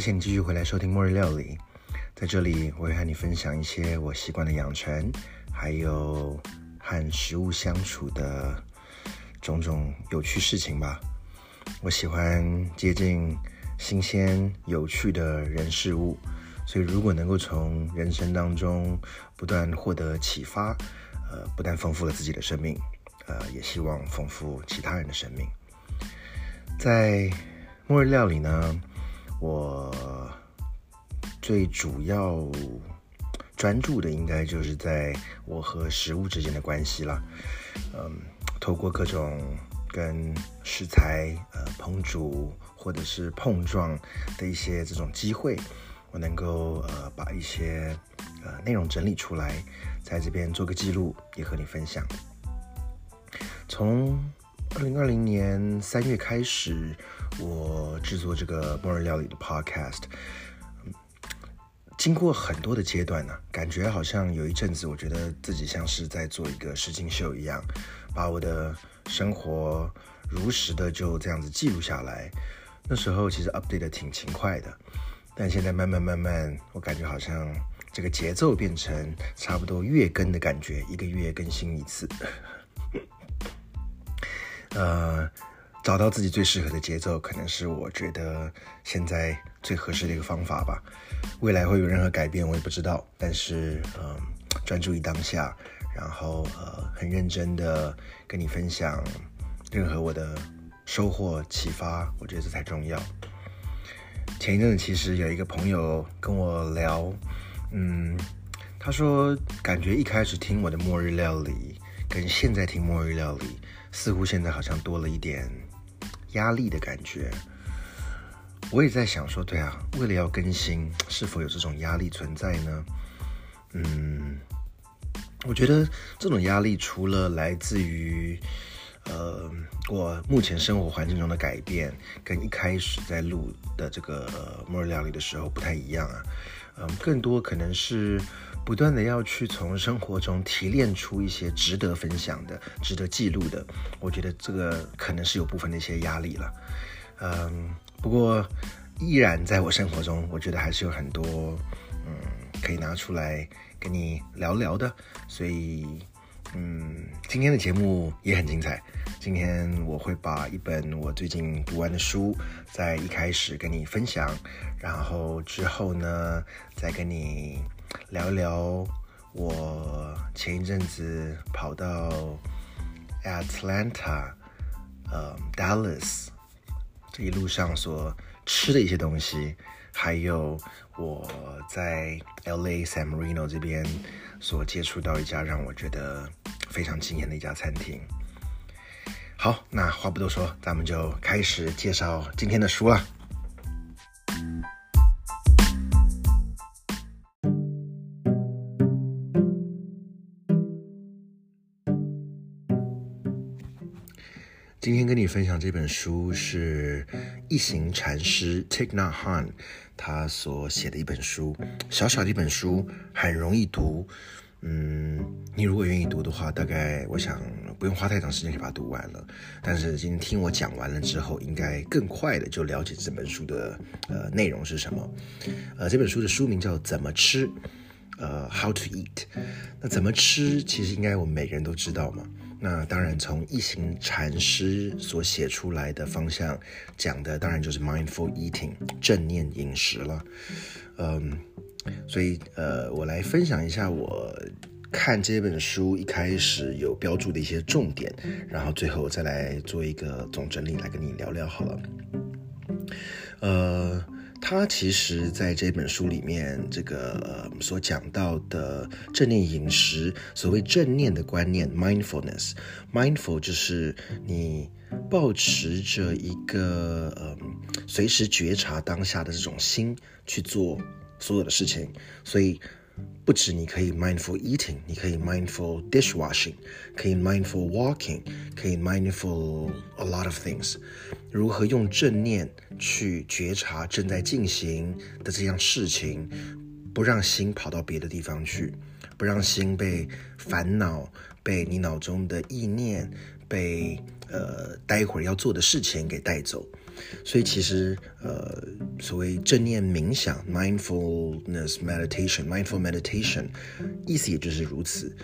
谢谢你继续回来收听末日料理，在这里我会和你分享一些我习惯的养成，还有和食物相处的种种有趣事情吧。我喜欢接近新鲜有趣的人事物，所以如果能够从人生当中不断获得启发，呃，不但丰富了自己的生命，呃，也希望丰富其他人的生命。在末日料理呢？我最主要专注的，应该就是在我和食物之间的关系了。嗯，透过各种跟食材呃烹煮或者是碰撞的一些这种机会，我能够呃把一些呃内容整理出来，在这边做个记录，也和你分享。从二零二零年三月开始。我制作这个末日料理的 podcast，经过很多的阶段呢，感觉好像有一阵子，我觉得自己像是在做一个实境秀一样，把我的生活如实的就这样子记录下来。那时候其实 update 的挺勤快的，但现在慢慢慢慢，我感觉好像这个节奏变成差不多月更的感觉，一个月更新一次。呃。找到自己最适合的节奏，可能是我觉得现在最合适的一个方法吧。未来会有任何改变，我也不知道。但是，嗯，专注于当下，然后呃，很认真的跟你分享任何我的收获、启发，我觉得这才重要。前一阵子其实有一个朋友跟我聊，嗯，他说感觉一开始听我的末日料理，跟现在听末日料理，似乎现在好像多了一点。压力的感觉，我也在想说，对啊，为了要更新，是否有这种压力存在呢？嗯，我觉得这种压力除了来自于，呃，我目前生活环境中的改变，跟一开始在录的这个末日料理的时候不太一样啊，嗯，更多可能是。不断的要去从生活中提炼出一些值得分享的、值得记录的，我觉得这个可能是有部分的一些压力了。嗯，不过依然在我生活中，我觉得还是有很多嗯可以拿出来跟你聊聊的。所以嗯，今天的节目也很精彩。今天我会把一本我最近读完的书在一开始跟你分享，然后之后呢再跟你。聊一聊我前一阵子跑到 Atlanta，呃，Dallas 这一路上所吃的一些东西，还有我在 LA San Marino 这边所接触到一家让我觉得非常惊艳的一家餐厅。好，那话不多说，咱们就开始介绍今天的书了。今天跟你分享这本书是一行禅师 Thich Nhat Han 他所写的一本书，小小的一本书，很容易读。嗯，你如果愿意读的话，大概我想不用花太长时间就把它读完了。但是今天听我讲完了之后，应该更快的就了解这本书的呃内容是什么。呃，这本书的书名叫《怎么吃》，呃，How to Eat。那怎么吃，其实应该我们每个人都知道嘛。那当然，从一行禅师所写出来的方向讲的，当然就是 mindful eating 正念饮食了。嗯，所以呃，我来分享一下我看这本书一开始有标注的一些重点，然后最后再来做一个总整理，来跟你聊聊好了。呃。他其实在这本书里面，这个所讲到的正念饮食，所谓正念的观念，mindfulness，mindful 就是你保持着一个嗯，随时觉察当下的这种心去做所有的事情，所以。不止你可以 mindful eating，你可以 mindful dishwashing，可以 mindful walking，可以 mindful a lot of things。如何用正念去觉察正在进行的这样事情，不让心跑到别的地方去，不让心被烦恼、被你脑中的意念，被呃待会儿要做的事情给带走。所以其实呃，所谓正念冥想 （mindfulness meditation）、mindful meditation，意思也就是如此，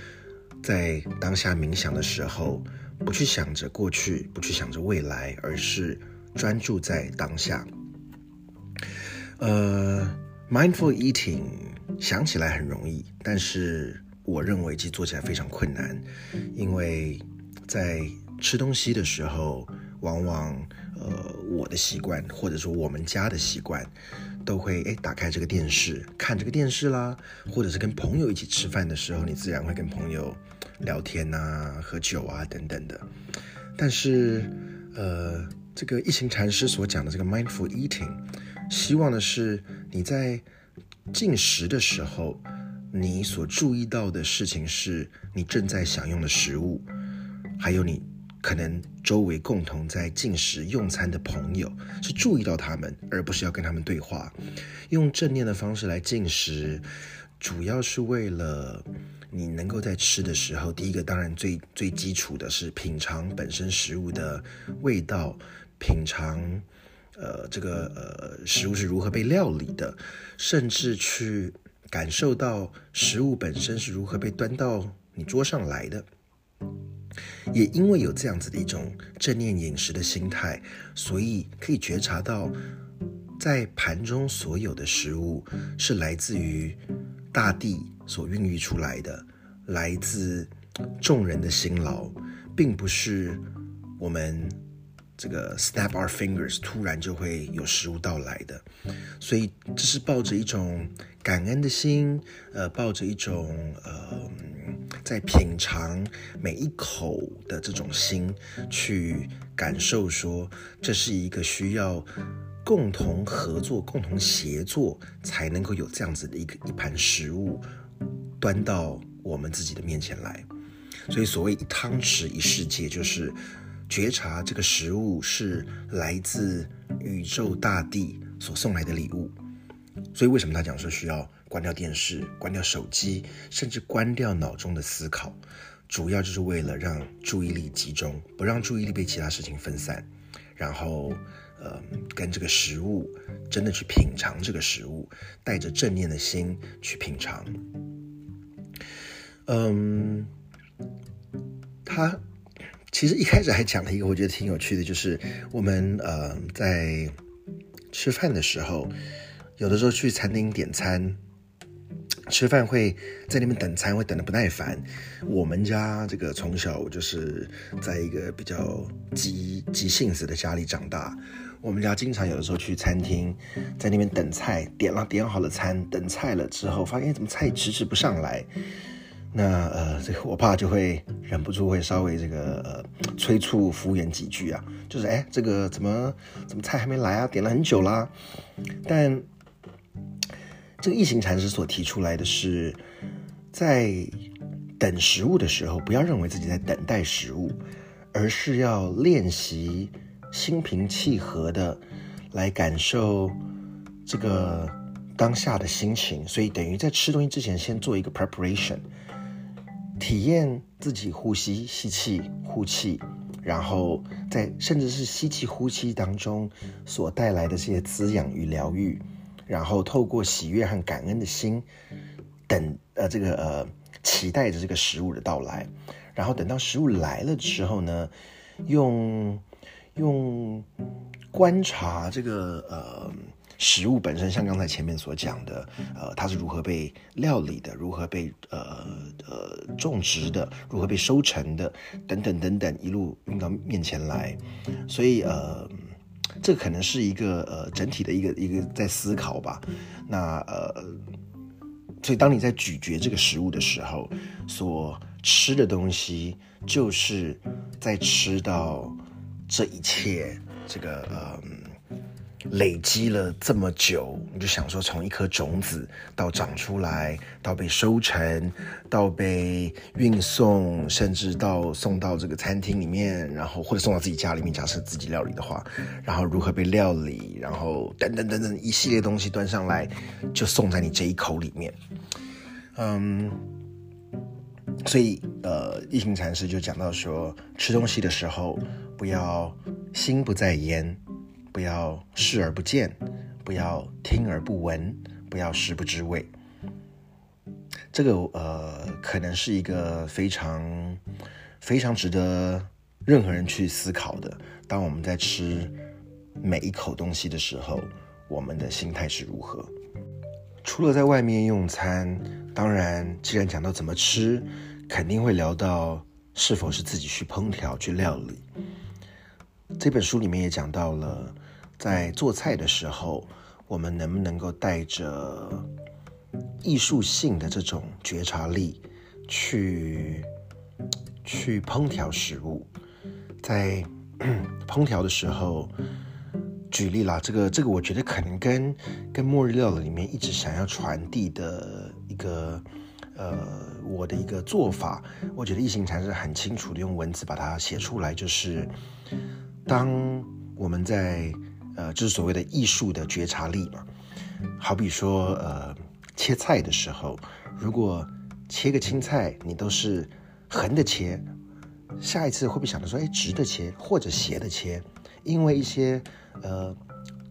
在当下冥想的时候，不去想着过去，不去想着未来，而是专注在当下。呃，mindful eating 想起来很容易，但是我认为其实做起来非常困难，因为在吃东西的时候，往往呃我的习惯或者说我们家的习惯，都会哎打开这个电视看这个电视啦，或者是跟朋友一起吃饭的时候，你自然会跟朋友聊天呐、喝酒啊等等的。但是呃，这个一行禅师所讲的这个 mindful eating。希望的是你在进食的时候，你所注意到的事情是你正在享用的食物，还有你可能周围共同在进食用餐的朋友，是注意到他们，而不是要跟他们对话。用正念的方式来进食，主要是为了你能够在吃的时候，第一个当然最最基础的是品尝本身食物的味道，品尝。呃，这个呃，食物是如何被料理的，甚至去感受到食物本身是如何被端到你桌上来的。也因为有这样子的一种正念饮食的心态，所以可以觉察到，在盘中所有的食物是来自于大地所孕育出来的，来自众人的辛劳，并不是我们。这个 snap our fingers，突然就会有食物到来的，所以这是抱着一种感恩的心，呃，抱着一种呃，在品尝每一口的这种心，去感受说，这是一个需要共同合作、共同协作才能够有这样子的一个一盘食物端到我们自己的面前来。所以所谓一汤匙一世界，就是。觉察这个食物是来自宇宙大地所送来的礼物，所以为什么他讲说需要关掉电视、关掉手机，甚至关掉脑中的思考，主要就是为了让注意力集中，不让注意力被其他事情分散，然后呃跟这个食物真的去品尝这个食物，带着正念的心去品尝。嗯，他。其实一开始还讲了一个我觉得挺有趣的，就是我们呃在吃饭的时候，有的时候去餐厅点餐，吃饭会在那边等餐，会等的不耐烦。我们家这个从小就是在一个比较急急性子的家里长大，我们家经常有的时候去餐厅，在那边等菜，点了点好了餐，等菜了之后，发现怎么菜迟迟不上来。那呃，这个我爸就会忍不住会稍微这个催促服务员几句啊，就是哎，这个怎么怎么菜还没来啊？点了很久啦。但这个异形禅师所提出来的是，在等食物的时候，不要认为自己在等待食物，而是要练习心平气和的来感受这个当下的心情。所以等于在吃东西之前，先做一个 preparation。体验自己呼吸、吸气、呼气，然后在甚至是吸气、呼气当中所带来的这些滋养与疗愈，然后透过喜悦和感恩的心，等呃这个呃期待着这个食物的到来，然后等到食物来了之后呢，用用观察这个呃。食物本身，像刚才前面所讲的，呃，它是如何被料理的，如何被呃呃种植的，如何被收成的，等等等等，一路运到面前来。所以呃，这可能是一个呃整体的一个一个在思考吧。那呃，所以当你在咀嚼这个食物的时候，所吃的东西，就是在吃到这一切这个呃。累积了这么久，你就想说，从一颗种子到长出来，到被收成，到被运送，甚至到送到这个餐厅里面，然后或者送到自己家里面，假设自己料理的话，然后如何被料理，然后等等等等一系列东西端上来，就送在你这一口里面。嗯，所以，呃，一行禅师就讲到说，吃东西的时候不要心不在焉，不要视而不见，不要听而不闻，不要食不知味。这个呃，可能是一个非常非常值得任何人去思考的。当我们在吃每一口东西的时候，我们的心态是如何？除了在外面用餐，当然，既然讲到怎么吃。肯定会聊到是否是自己去烹调、去料理。这本书里面也讲到了，在做菜的时候，我们能不能够带着艺术性的这种觉察力去去烹调食物？在 烹调的时候，举例啦，这个这个，我觉得可能跟跟末日料理里面一直想要传递的一个。呃，我的一个做法，我觉得异形禅师很清楚的用文字把它写出来，就是当我们在呃，就是所谓的艺术的觉察力嘛，好比说呃，切菜的时候，如果切个青菜你都是横的切，下一次会不会想到说，哎，直的切或者斜的切？因为一些呃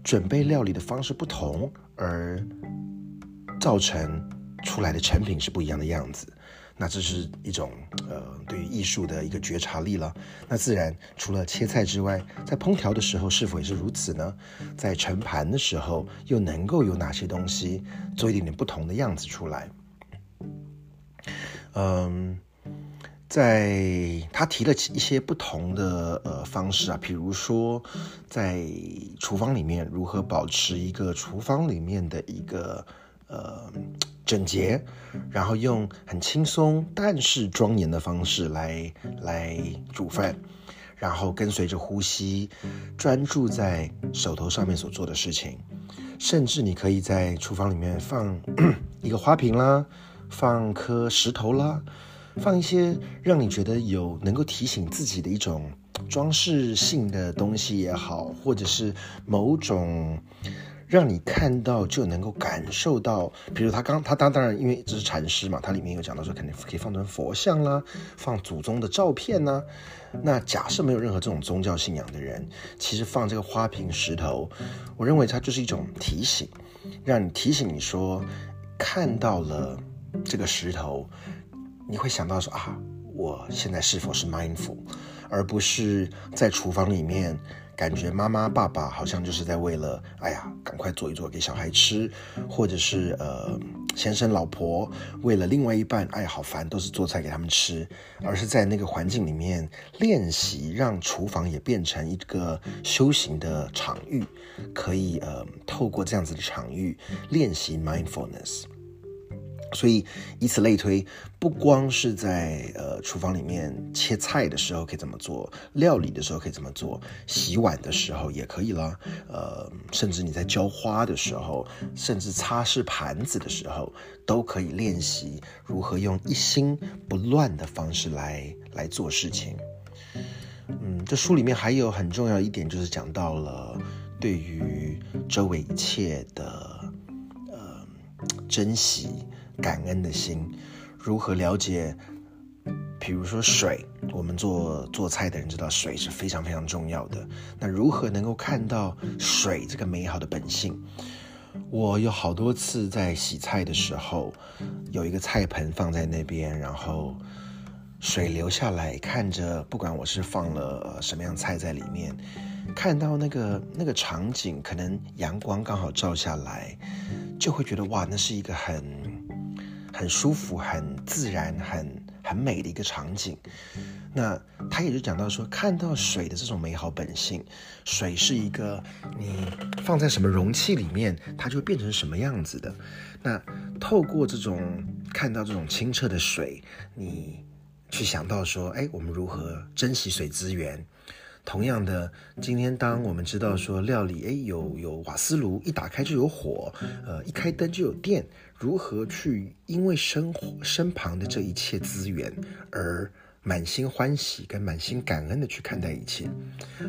准备料理的方式不同而造成。出来的成品是不一样的样子，那这是一种呃对于艺术的一个觉察力了。那自然除了切菜之外，在烹调的时候是否也是如此呢？在盛盘的时候又能够有哪些东西做一点点不同的样子出来？嗯，在他提了一些不同的呃方式啊，比如说在厨房里面如何保持一个厨房里面的一个呃。整洁，然后用很轻松但是庄严的方式来来煮饭，然后跟随着呼吸，专注在手头上面所做的事情，甚至你可以在厨房里面放一个花瓶啦，放颗石头啦，放一些让你觉得有能够提醒自己的一种装饰性的东西也好，或者是某种。让你看到就能够感受到，比如他刚他当当然因为这是禅师嘛，他里面有讲到说肯定可以放成佛像啦，放祖宗的照片呐。那假设没有任何这种宗教信仰的人，其实放这个花瓶石头，我认为它就是一种提醒，让你提醒你说看到了这个石头，你会想到说啊，我现在是否是 mindful，而不是在厨房里面。感觉妈妈、爸爸好像就是在为了，哎呀，赶快做一做给小孩吃，或者是呃，先生、老婆为了另外一半，哎，好烦，都是做菜给他们吃，而是在那个环境里面练习，让厨房也变成一个修行的场域，可以呃，透过这样子的场域练习 mindfulness。所以以此类推，不光是在呃厨房里面切菜的时候可以这么做，料理的时候可以这么做，洗碗的时候也可以了。呃，甚至你在浇花的时候，甚至擦拭盘子的时候，都可以练习如何用一心不乱的方式来来做事情。嗯，这书里面还有很重要一点，就是讲到了对于周围一切的呃珍惜。感恩的心，如何了解？比如说水，我们做做菜的人知道水是非常非常重要的。那如何能够看到水这个美好的本性？我有好多次在洗菜的时候，有一个菜盆放在那边，然后水流下来，看着不管我是放了什么样菜在里面，看到那个那个场景，可能阳光刚好照下来，就会觉得哇，那是一个很。很舒服、很自然、很很美的一个场景。那他也就讲到说，看到水的这种美好本性，水是一个你放在什么容器里面，它就变成什么样子的。那透过这种看到这种清澈的水，你去想到说，哎，我们如何珍惜水资源？同样的，今天当我们知道说料理，哎，有有瓦斯炉，一打开就有火，呃，一开灯就有电。如何去因为生活身旁的这一切资源而满心欢喜跟满心感恩的去看待一切，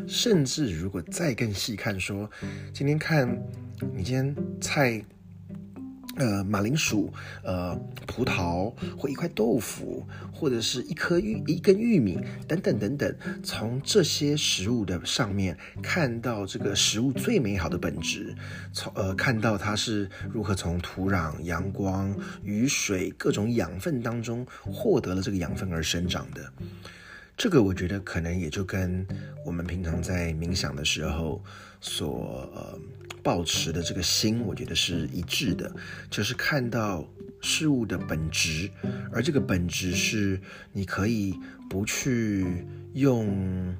甚至如果再更细看，说今天看你今天菜呃，马铃薯，呃，葡萄，或一块豆腐，或者是一颗玉，一根玉米，等等等等，从这些食物的上面看到这个食物最美好的本质，从呃看到它是如何从土壤、阳光、雨水各种养分当中获得了这个养分而生长的。这个我觉得可能也就跟我们平常在冥想的时候所呃保持的这个心，我觉得是一致的，就是看到事物的本质，而这个本质是你可以不去用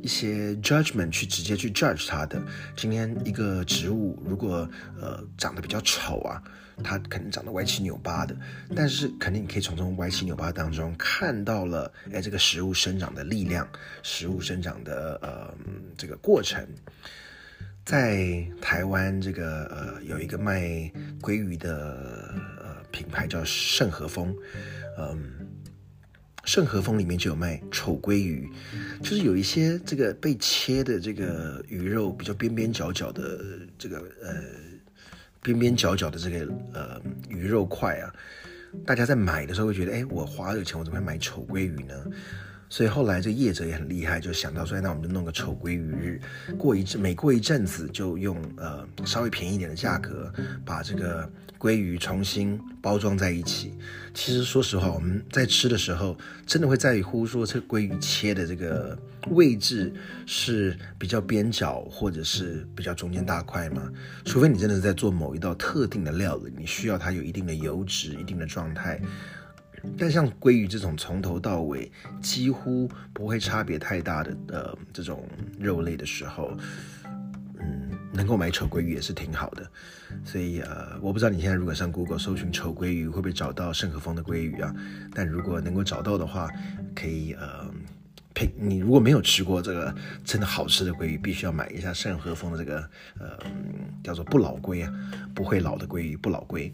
一些 judgment 去直接去 judge 它的。今天一个植物如果呃长得比较丑啊。它可能长得歪七扭八的，但是肯定你可以从这种歪七扭八当中看到了，哎，这个食物生长的力量，食物生长的呃这个过程。在台湾这个呃有一个卖鲑鱼的呃品牌叫盛和风，嗯，盛和风里面就有卖丑鲑鱼，就是有一些这个被切的这个鱼肉比较边边角角的这个呃。边边角角的这个呃鱼肉块啊，大家在买的时候会觉得，哎，我花这个钱，我怎么会买丑鲑鱼呢？所以后来这业者也很厉害，就想到说，那我们就弄个丑鲑鱼日，过一阵每过一阵子就用呃稍微便宜一点的价格把这个鲑鱼重新包装在一起。其实说实话，我们在吃的时候真的会在乎说这鲑鱼切的这个位置是比较边角或者是比较中间大块吗？除非你真的是在做某一道特定的料理，你需要它有一定的油脂、一定的状态。但像鲑鱼这种从头到尾几乎不会差别太大的呃这种肉类的时候，嗯，能够买丑鲑鱼也是挺好的。所以呃，我不知道你现在如果上 Google 搜寻丑鲑鱼会不会找到盛和风的鲑鱼啊？但如果能够找到的话，可以呃，配你如果没有吃过这个真的好吃的鲑鱼，必须要买一下盛和风的这个呃叫做不老鲑啊，不会老的鲑鱼，不老鲑。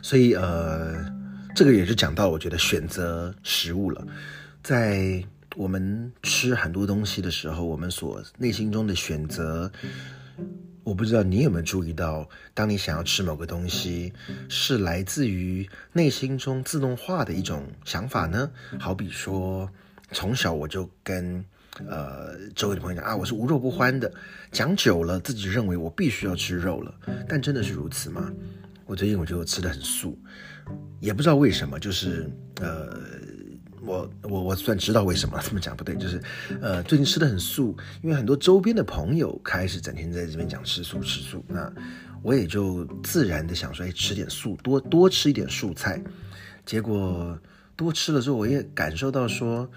所以呃。这个也是讲到，我觉得选择食物了，在我们吃很多东西的时候，我们所内心中的选择，我不知道你有没有注意到，当你想要吃某个东西，是来自于内心中自动化的一种想法呢？好比说，从小我就跟呃周围的朋友讲啊，我是无肉不欢的，讲久了，自己认为我必须要吃肉了，但真的是如此吗？我最近我觉得我吃的很素。也不知道为什么，就是呃，我我我算知道为什么 这么讲不对，就是呃，最近吃的很素，因为很多周边的朋友开始整天在这边讲吃素吃素，那我也就自然的想说，哎，吃点素，多多吃一点素菜。结果多吃了之后，我也感受到说，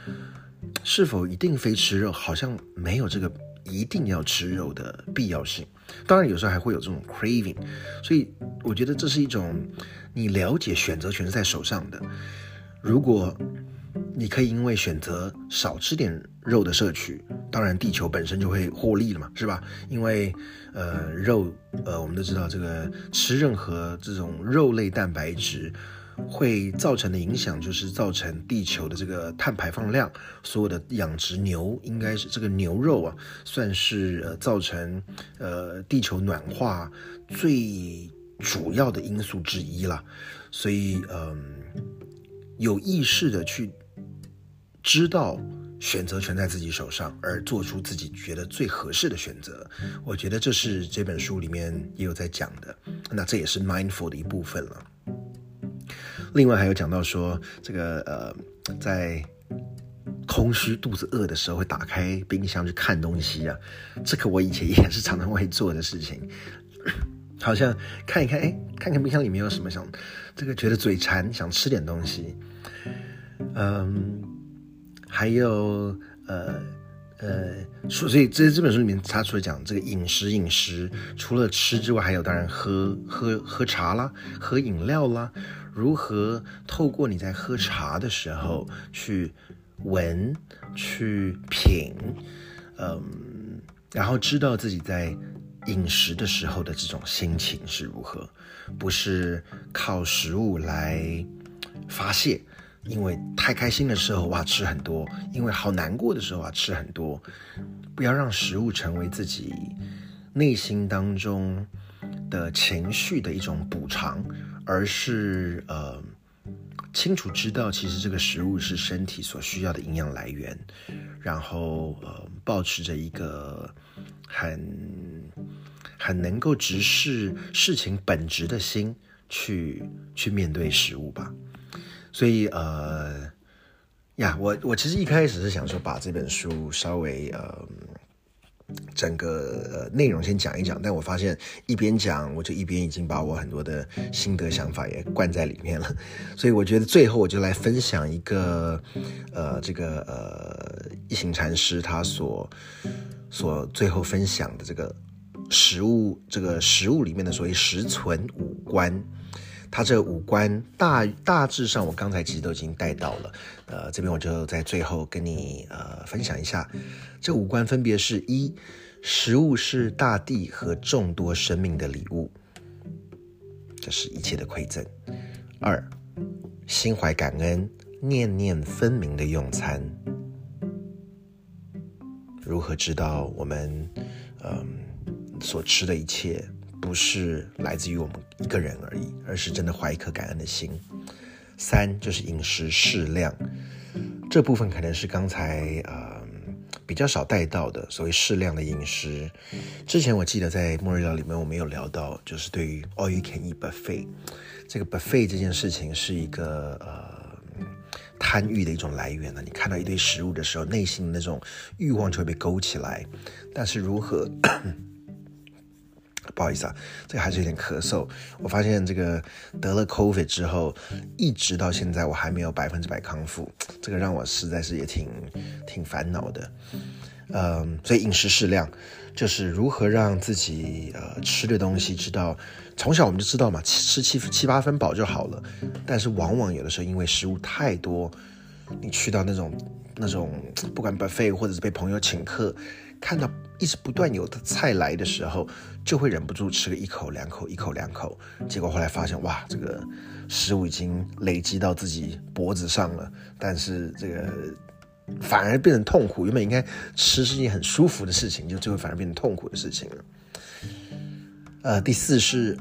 是否一定非吃肉，好像没有这个一定要吃肉的必要性。当然有时候还会有这种 craving，所以我觉得这是一种。你了解选择权是在手上的。如果你可以因为选择少吃点肉的摄取，当然地球本身就会获利了嘛，是吧？因为呃肉呃我们都知道这个吃任何这种肉类蛋白质会造成的影响，就是造成地球的这个碳排放量。所有的养殖牛应该是这个牛肉啊，算是呃造成呃地球暖化最。主要的因素之一了，所以嗯，有意识的去知道选择权在自己手上，而做出自己觉得最合适的选择，我觉得这是这本书里面也有在讲的，那这也是 mindful 的一部分了。另外还有讲到说，这个呃，在空虚、肚子饿的时候，会打开冰箱去看东西啊，这个我以前也是常常会做的事情。好像看一看，哎，看看冰箱里面有什么，想这个觉得嘴馋，想吃点东西。嗯，还有呃呃，所以这这本书里面，他除了讲这个饮食，饮食除了吃之外，还有当然喝喝喝茶啦，喝饮料啦，如何透过你在喝茶的时候去闻、去品，嗯，然后知道自己在。饮食的时候的这种心情是如何？不是靠食物来发泄，因为太开心的时候哇吃很多，因为好难过的时候啊吃很多。不要让食物成为自己内心当中的情绪的一种补偿，而是呃清楚知道其实这个食物是身体所需要的营养来源，然后呃保持着一个很很能够直视事情本质的心去去面对食物吧。所以呃呀，我我其实一开始是想说把这本书稍微呃。整个内容先讲一讲，但我发现一边讲，我就一边已经把我很多的心得想法也灌在里面了。所以我觉得最后我就来分享一个，呃，这个呃一行禅师他所所最后分享的这个食物，这个食物里面的所谓食存五官。它这五官大大致上，我刚才其实都已经带到了，呃，这边我就在最后跟你呃分享一下，这五官分别是一，食物是大地和众多生命的礼物，这是一切的馈赠；二，心怀感恩，念念分明的用餐，如何知道我们嗯所吃的一切？不是来自于我们一个人而已，而是真的怀一颗感恩的心。三就是饮食适量，这部分可能是刚才呃比较少带到的所谓适量的饮食。之前我记得在末日料里面我们有聊到，就是对于 all you can eat buffet 这个 buffet 这件事情是一个呃贪欲的一种来源呢。你看到一堆食物的时候，内心那种欲望就会被勾起来，但是如何？不好意思啊，这个还是有点咳嗽。我发现这个得了 COVID 之后，一直到现在我还没有百分之百康复，这个让我实在是也挺挺烦恼的。嗯，所以饮食适量，就是如何让自己呃吃的东西知道，从小我们就知道嘛，吃七七八分饱就好了。但是往往有的时候因为食物太多，你去到那种那种不管 buffet 或者是被朋友请客。看到一直不断有的菜来的时候，就会忍不住吃个一口两口，一口两口。结果后来发现，哇，这个食物已经累积到自己脖子上了，但是这个反而变成痛苦。原本应该吃是件很舒服的事情，就最后反而变成痛苦的事情了。呃，第四是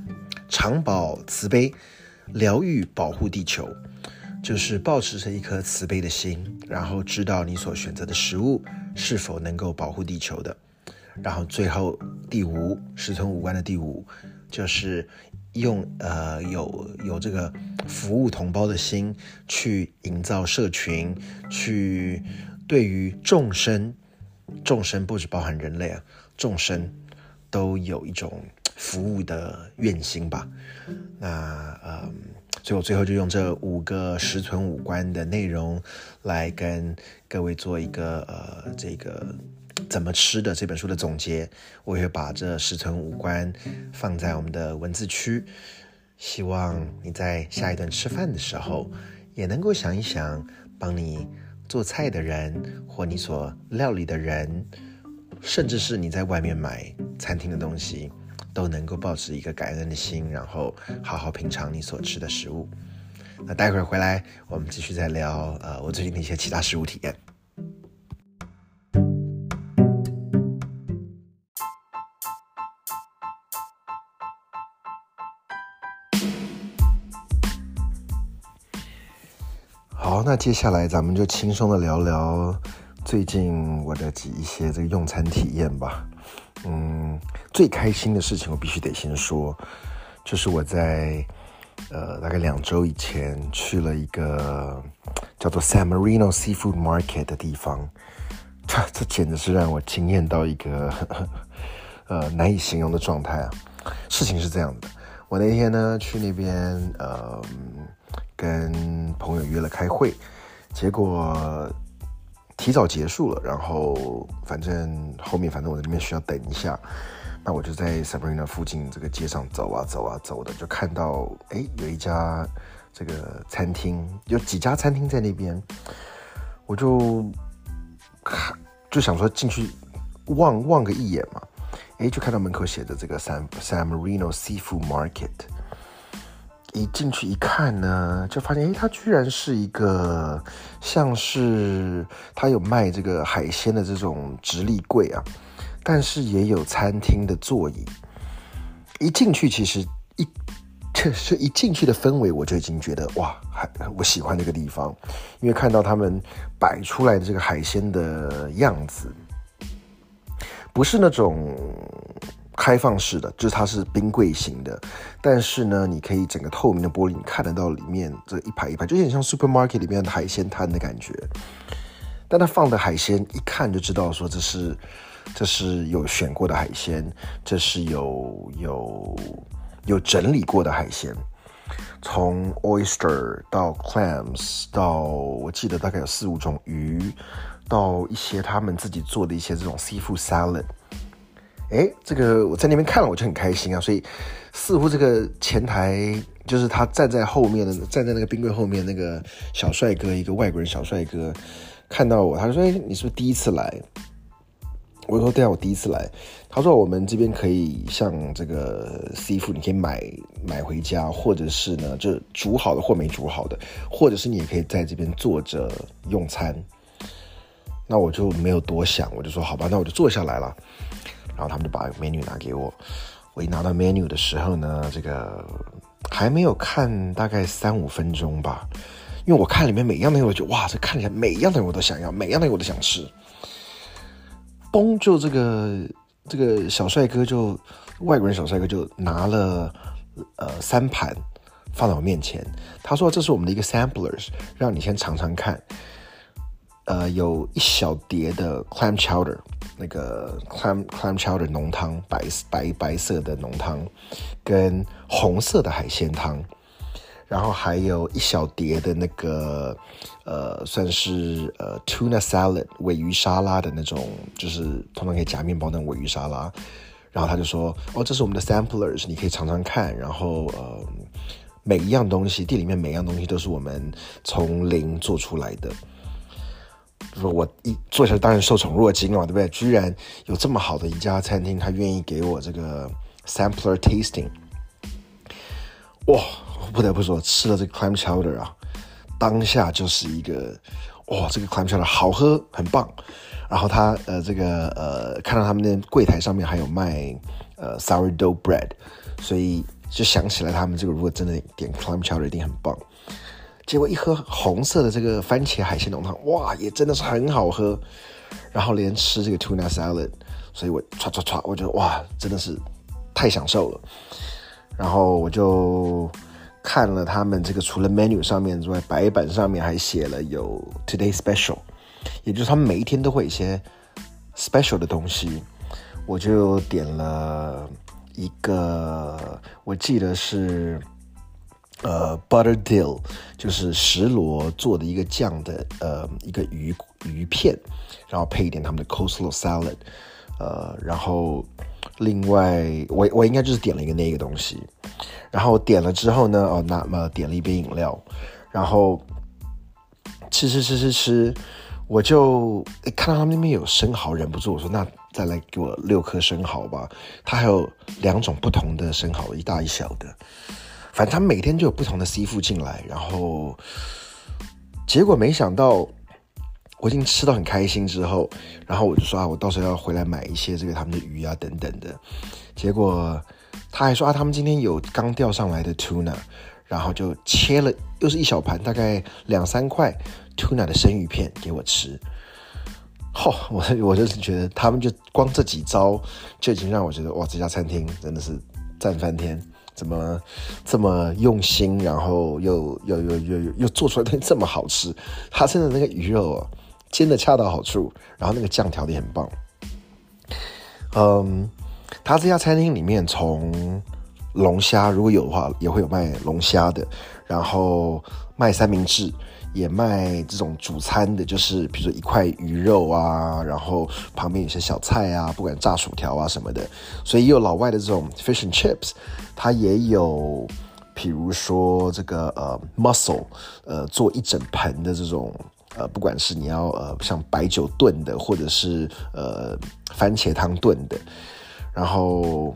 长保慈悲，疗愈保护地球。就是保持着一颗慈悲的心，然后知道你所选择的食物是否能够保护地球的。然后最后第五，十存五观的第五，就是用呃有有这个服务同胞的心去营造社群，去对于众生，众生不止包含人类啊，众生都有一种服务的愿心吧。那嗯。所以我最后就用这五个十存五观的内容来跟各位做一个呃这个怎么吃的这本书的总结。我也会把这十存五观放在我们的文字区，希望你在下一顿吃饭的时候也能够想一想，帮你做菜的人或你所料理的人，甚至是你在外面买餐厅的东西。都能够保持一个感恩的心，然后好好品尝你所吃的食物。那待会儿回来，我们继续再聊呃，我最近的一些其他食物体验。好，那接下来咱们就轻松的聊聊最近我的几一些这个用餐体验吧。嗯，最开心的事情我必须得先说，就是我在呃大概两周以前去了一个叫做 San Marino Seafood Market 的地方，这这简直是让我惊艳到一个 呃难以形容的状态啊！事情是这样的，我那天呢去那边呃跟朋友约了开会，结果。提早结束了，然后反正后面反正我在那边需要等一下，那我就在 Sabrina 附近这个街上走啊走啊走的，就看到哎有一家这个餐厅，有几家餐厅在那边，我就看就想说进去望望个一眼嘛，哎就看到门口写着这个 San San Marino Seafood Market。一进去一看呢，就发现，哎，它居然是一个像是它有卖这个海鲜的这种直立柜啊，但是也有餐厅的座椅。一进去其实一这 是一进去的氛围，我就已经觉得哇，还我喜欢这个地方，因为看到他们摆出来的这个海鲜的样子，不是那种开放式的，就是它是冰柜型的，但是呢，你可以整个透明的玻璃，你看得到里面这一排一排，就有点像 supermarket 里面的海鲜摊的感觉。但它放的海鲜一看就知道，说这是这是有选过的海鲜，这是有有有整理过的海鲜。从 oyster 到 clams 到我记得大概有四五种鱼，到一些他们自己做的一些这种 seafood salad。哎，这个我在那边看了，我就很开心啊。所以似乎这个前台就是他站在后面的，站在那个冰柜后面那个小帅哥，一个外国人小帅哥。看到我，他说：“哎，你是不是第一次来？”我说：“对啊，我第一次来。”他说：“我们这边可以像这个 C 服，你可以买买回家，或者是呢，就煮好的或没煮好的，或者是你也可以在这边坐着用餐。”那我就没有多想，我就说：“好吧，那我就坐下来了。”然后他们就把 menu 拿给我。我一拿到 menu 的时候呢，这个还没有看，大概三五分钟吧。因为我看里面每样东西，我就哇，这看起来每样东西我都想要，每样东西我都想吃。嘣，就这个这个小帅哥，就外国人小帅哥，就拿了呃三盘放在我面前。他说：“这是我们的一个 samplers，让你先尝尝看。”呃，有一小碟的 clam chowder，那个 clam clam chowder 浓汤，白白白色的浓汤，跟红色的海鲜汤。然后还有一小碟的那个，呃，算是呃 tuna salad 尾鱼沙拉的那种，就是通常可以夹面包那种尾鱼沙拉。然后他就说：“哦，这是我们的 samplers，你可以尝尝看。然后呃，每一样东西店里面每一样东西都是我们从零做出来的。”说我一坐下来当然受宠若惊了，对不对？居然有这么好的一家餐厅，他愿意给我这个 sampler tasting，哇！不得不说，吃了这个 clam chowder 啊，当下就是一个哇，这个 clam chowder 好喝，很棒。然后他呃，这个呃，看到他们那柜台上面还有卖呃 sourdough bread，所以就想起来他们这个如果真的点 clam chowder 一定很棒。结果一喝红色的这个番茄海鲜浓汤，哇，也真的是很好喝。然后连吃这个 tuna salad，所以我唰唰唰，我觉得哇，真的是太享受了。然后我就。看了他们这个，除了 menu 上面之外，白板上面还写了有 today special，也就是他们每一天都会有一些 special 的东西。我就点了一个，我记得是呃 butter dill，就是石螺做的一个酱的呃一个鱼鱼片，然后配一点他们的 coleslaw salad，呃，然后另外我我应该就是点了一个那个东西。然后点了之后呢，哦，那么点了一杯饮料，然后吃吃吃吃吃，我就看到他们那边有生蚝，忍不住我说：“那再来给我六颗生蚝吧。”他还有两种不同的生蚝，一大一小的，反正他每天就有不同的 C 傅进来，然后结果没想到我已经吃到很开心之后，然后我就说啊，我到时候要回来买一些这个他们的鱼啊等等的，结果。他还说啊，他们今天有刚钓上来的 tuna，然后就切了，又是一小盘，大概两三块 tuna 的生鱼片给我吃。嚯，我我就是觉得他们就光这几招就已经让我觉得哇，这家餐厅真的是赞翻天，怎么这么用心，然后又又又又又做出来东西这么好吃。他真的那个鱼肉哦，煎的恰到好处，然后那个酱调的也很棒。嗯。他这家餐厅里面，从龙虾如果有的话，也会有卖龙虾的，然后卖三明治，也卖这种主餐的，就是比如说一块鱼肉啊，然后旁边有些小菜啊，不管炸薯条啊什么的，所以也有老外的这种 fish and chips，它也有，比如说这个呃 mussel，呃做一整盆的这种，呃不管是你要呃像白酒炖的，或者是呃番茄汤炖的。然后，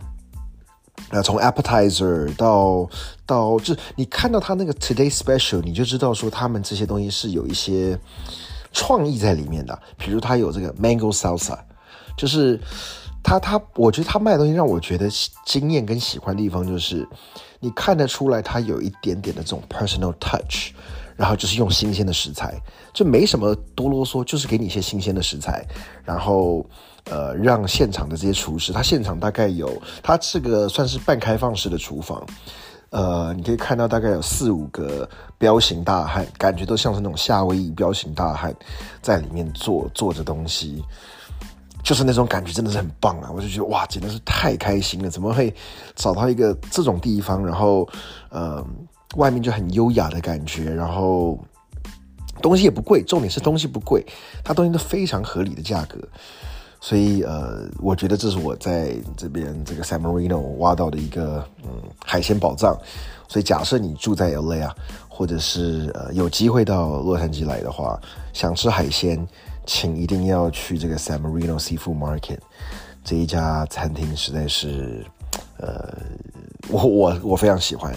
呃，从 appetizer 到到，就是你看到他那个 today special，你就知道说他们这些东西是有一些创意在里面的。比如他有这个 mango salsa，就是他他，我觉得他卖的东西让我觉得惊艳跟喜欢的地方就是，你看得出来他有一点点的这种 personal touch，然后就是用新鲜的食材，就没什么多啰嗦，就是给你一些新鲜的食材，然后呃让现场的这些厨师，他现场大概有，他这个算是半开放式的厨房，呃，你可以看到大概有四五个彪形大汉，感觉都像是那种夏威夷彪形大汉在里面做做着东西。就是那种感觉真的是很棒啊！我就觉得哇，简直是太开心了！怎么会找到一个这种地方？然后，呃，外面就很优雅的感觉，然后东西也不贵，重点是东西不贵，它东西都非常合理的价格。所以，呃，我觉得这是我在这边这个 San Marino 挖到的一个嗯海鲜宝藏。所以，假设你住在 LA 啊，或者是呃有机会到洛杉矶来的话，想吃海鲜。请一定要去这个 San Marino Seafood Market 这一家餐厅，实在是，呃，我我我非常喜欢，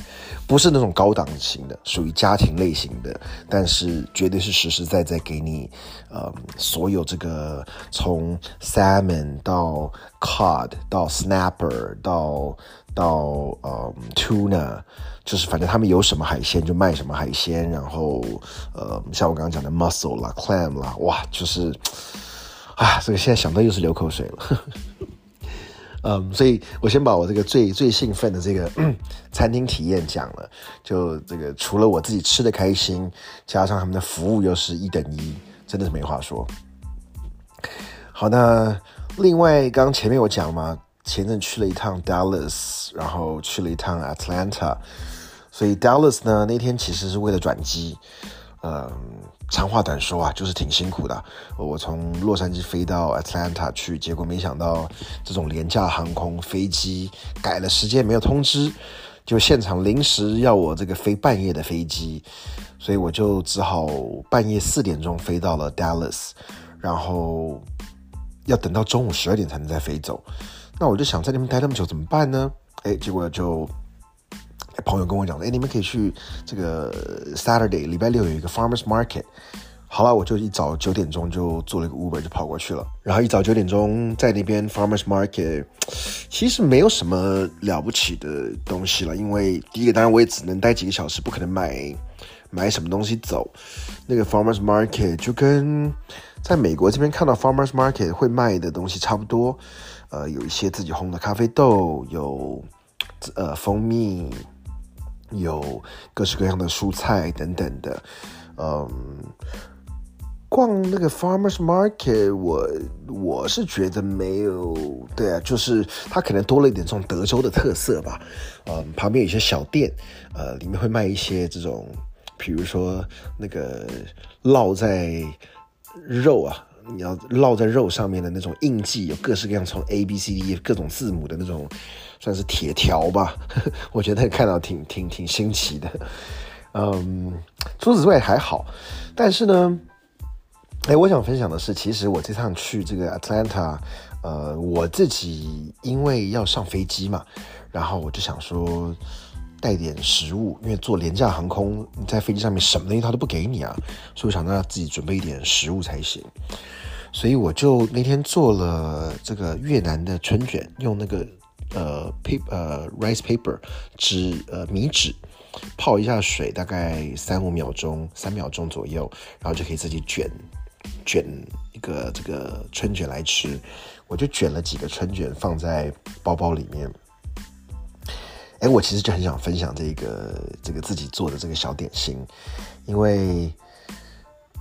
不是那种高档型的，属于家庭类型的，但是绝对是实实在在给你，呃，所有这个从 salmon 到 cod 到 snapper 到到呃 tuna。就是反正他们有什么海鲜就卖什么海鲜，然后呃，像我刚刚讲的 mussel 啦、clam 啦，哇，就是啊，这个现在想到又是流口水了。嗯，所以我先把我这个最最兴奋的这个 餐厅体验讲了，就这个除了我自己吃的开心，加上他们的服务又是一等一，真的是没话说。好，那另外刚前面我讲嘛，前阵去了一趟 Dallas，然后去了一趟 Atlanta。所以 Dallas 呢，那天其实是为了转机，嗯，长话短说啊，就是挺辛苦的。我从洛杉矶飞到 Atlanta 去，结果没想到这种廉价航空飞机改了时间，没有通知，就现场临时要我这个飞半夜的飞机，所以我就只好半夜四点钟飞到了 Dallas，然后要等到中午十二点才能再飞走。那我就想在那边待那么久怎么办呢？哎，结果就。朋友跟我讲说：“哎，你们可以去这个 Saturday 礼拜六有一个 Farmers Market。”好了，我就一早九点钟就坐了一个 Uber 就跑过去了。然后一早九点钟在那边 Farmers Market，其实没有什么了不起的东西了，因为第一个当然我也只能待几个小时，不可能买买什么东西走。那个 Farmers Market 就跟在美国这边看到 Farmers Market 会卖的东西差不多，呃，有一些自己烘的咖啡豆，有呃蜂蜜。有各式各样的蔬菜等等的，嗯，逛那个 farmers market，我我是觉得没有，对啊，就是它可能多了一点这种德州的特色吧，嗯，旁边有些小店，呃，里面会卖一些这种，比如说那个烙在肉啊。你要烙在肉上面的那种印记，有各式各样，从 A B C D 各种字母的那种，算是铁条吧。我觉得看到挺挺挺新奇的。嗯，除此之外还好。但是呢，哎，我想分享的是，其实我这趟去这个 Atlanta，呃，我自己因为要上飞机嘛，然后我就想说。带点食物，因为坐廉价航空，你在飞机上面什么东西他都不给你啊，所以我想让自己准备一点食物才行。所以我就那天做了这个越南的春卷，用那个呃 paper 呃 rice paper 纸呃米纸泡一下水，大概三五秒钟，三秒钟左右，然后就可以自己卷卷一个这个春卷来吃。我就卷了几个春卷放在包包里面。哎，我其实就很想分享这个这个自己做的这个小点心，因为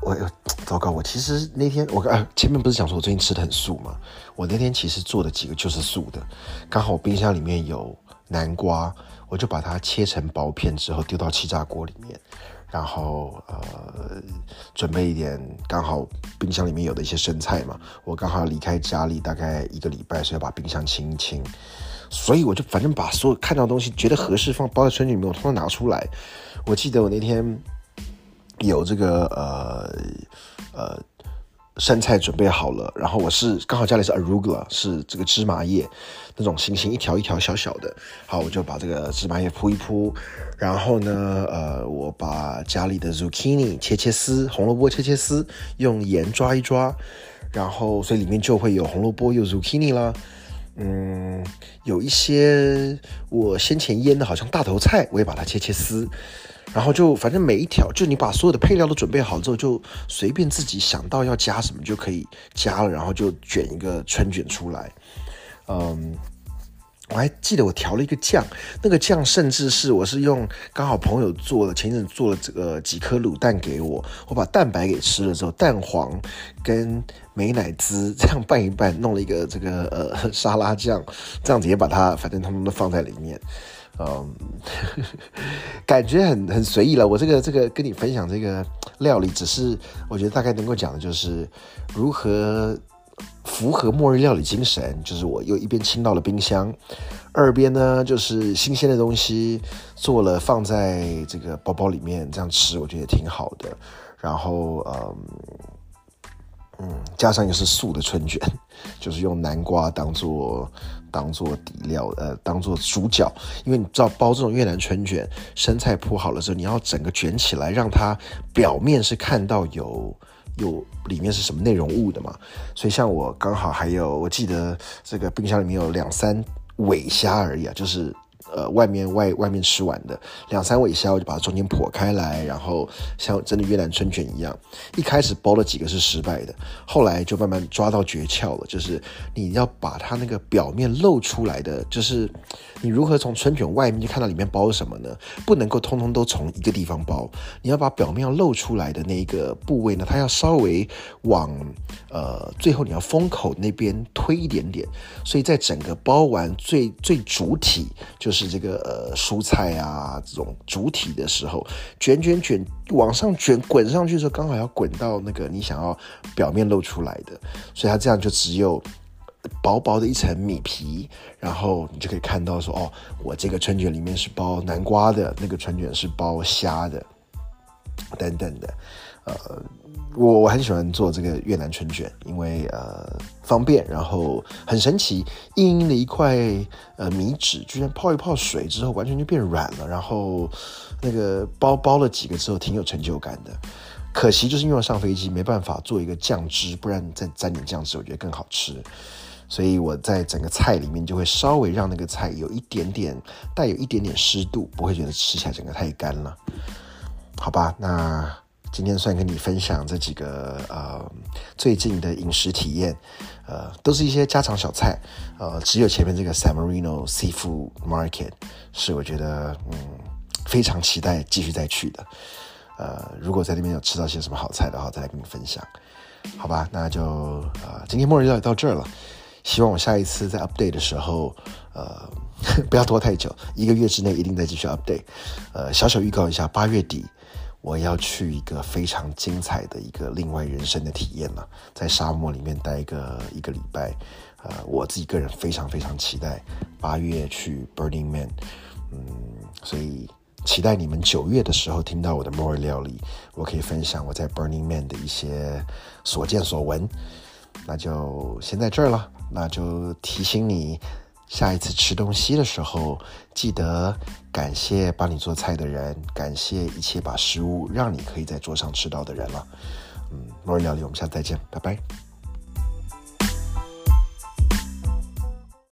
我有糟糕，我其实那天我啊前面不是讲说我最近吃的很素嘛，我那天其实做的几个就是素的，刚好我冰箱里面有南瓜，我就把它切成薄片之后丢到气炸锅里面，然后呃准备一点刚好冰箱里面有的一些生菜嘛，我刚好要离开家里大概一个礼拜，所以要把冰箱清一清。所以我就反正把所有看到的东西觉得合适放包在春卷里面，我通通拿出来。我记得我那天有这个呃呃生菜准备好了，然后我是刚好家里是 arugula，是这个芝麻叶那种星星一条一条小小的。好，我就把这个芝麻叶铺一铺，然后呢，呃，我把家里的 zucchini 切切丝，红萝卜切切丝，用盐抓一抓，然后所以里面就会有红萝卜有 zucchini 啦。嗯，有一些我先前腌的，好像大头菜，我也把它切切丝，然后就反正每一条，就你把所有的配料都准备好之后，就随便自己想到要加什么就可以加了，然后就卷一个春卷出来。嗯，我还记得我调了一个酱，那个酱甚至是我是用刚好朋友做的，前一阵做了这个几颗卤蛋给我，我把蛋白给吃了之后，蛋黄跟美乃滋这样拌一拌，弄了一个这个呃沙拉酱，这样子也把它反正通通都放在里面，嗯，感觉很很随意了。我这个这个跟你分享这个料理，只是我觉得大概能够讲的就是如何。符合末日料理精神，就是我又一边清到了冰箱，二边呢就是新鲜的东西做了放在这个包包里面，这样吃我觉得也挺好的。然后嗯嗯，加上又是素的春卷，就是用南瓜当做当做底料，呃，当做主角。因为你知道包这种越南春卷，生菜铺好了之后，你要整个卷起来，让它表面是看到有。有里面是什么内容物的嘛？所以像我刚好还有，我记得这个冰箱里面有两三尾虾而已啊，就是。呃，外面外外面吃完的两三尾虾，我就把它中间剖开来，然后像真的越南春卷一样，一开始包了几个是失败的，后来就慢慢抓到诀窍了，就是你要把它那个表面露出来的，就是你如何从春卷外面就看到里面包什么呢？不能够通通都从一个地方包，你要把表面要露出来的那一个部位呢，它要稍微往呃最后你要封口那边推一点点，所以在整个包完最最主体就是。是这个呃蔬菜啊这种主体的时候，卷卷卷往上卷滚上去的时候，刚好要滚到那个你想要表面露出来的，所以它这样就只有薄薄的一层米皮，然后你就可以看到说哦，我这个春卷里面是包南瓜的，那个春卷是包虾的，等等的，呃。我我很喜欢做这个越南春卷，因为呃方便，然后很神奇，硬硬的一块呃米纸，居然泡一泡水之后完全就变软了，然后那个包包了几个之后挺有成就感的。可惜就是因为上飞机没办法做一个酱汁，不然再沾点酱汁我觉得更好吃。所以我在整个菜里面就会稍微让那个菜有一点点带有一点点湿度，不会觉得吃起来整个太干了。好吧，那。今天算跟你分享这几个呃最近的饮食体验，呃都是一些家常小菜，呃只有前面这个 San Marino Seafood Market 是我觉得嗯非常期待继续再去的，呃如果在那边有吃到些什么好菜的话，再来跟你分享，好吧？那就呃今天末日料理到这儿了，希望我下一次在 update 的时候，呃 不要拖太久，一个月之内一定再继续 update，呃小小预告一下，八月底。我要去一个非常精彩的一个另外人生的体验了，在沙漠里面待一个一个礼拜，呃，我自己个人非常非常期待八月去 Burning Man，嗯，所以期待你们九月的时候听到我的 More 料理，我可以分享我在 Burning Man 的一些所见所闻，那就先在这儿了，那就提醒你。下一次吃东西的时候，记得感谢帮你做菜的人，感谢一切把食物让你可以在桌上吃到的人了。嗯，末日料理，我们下次再见，拜拜。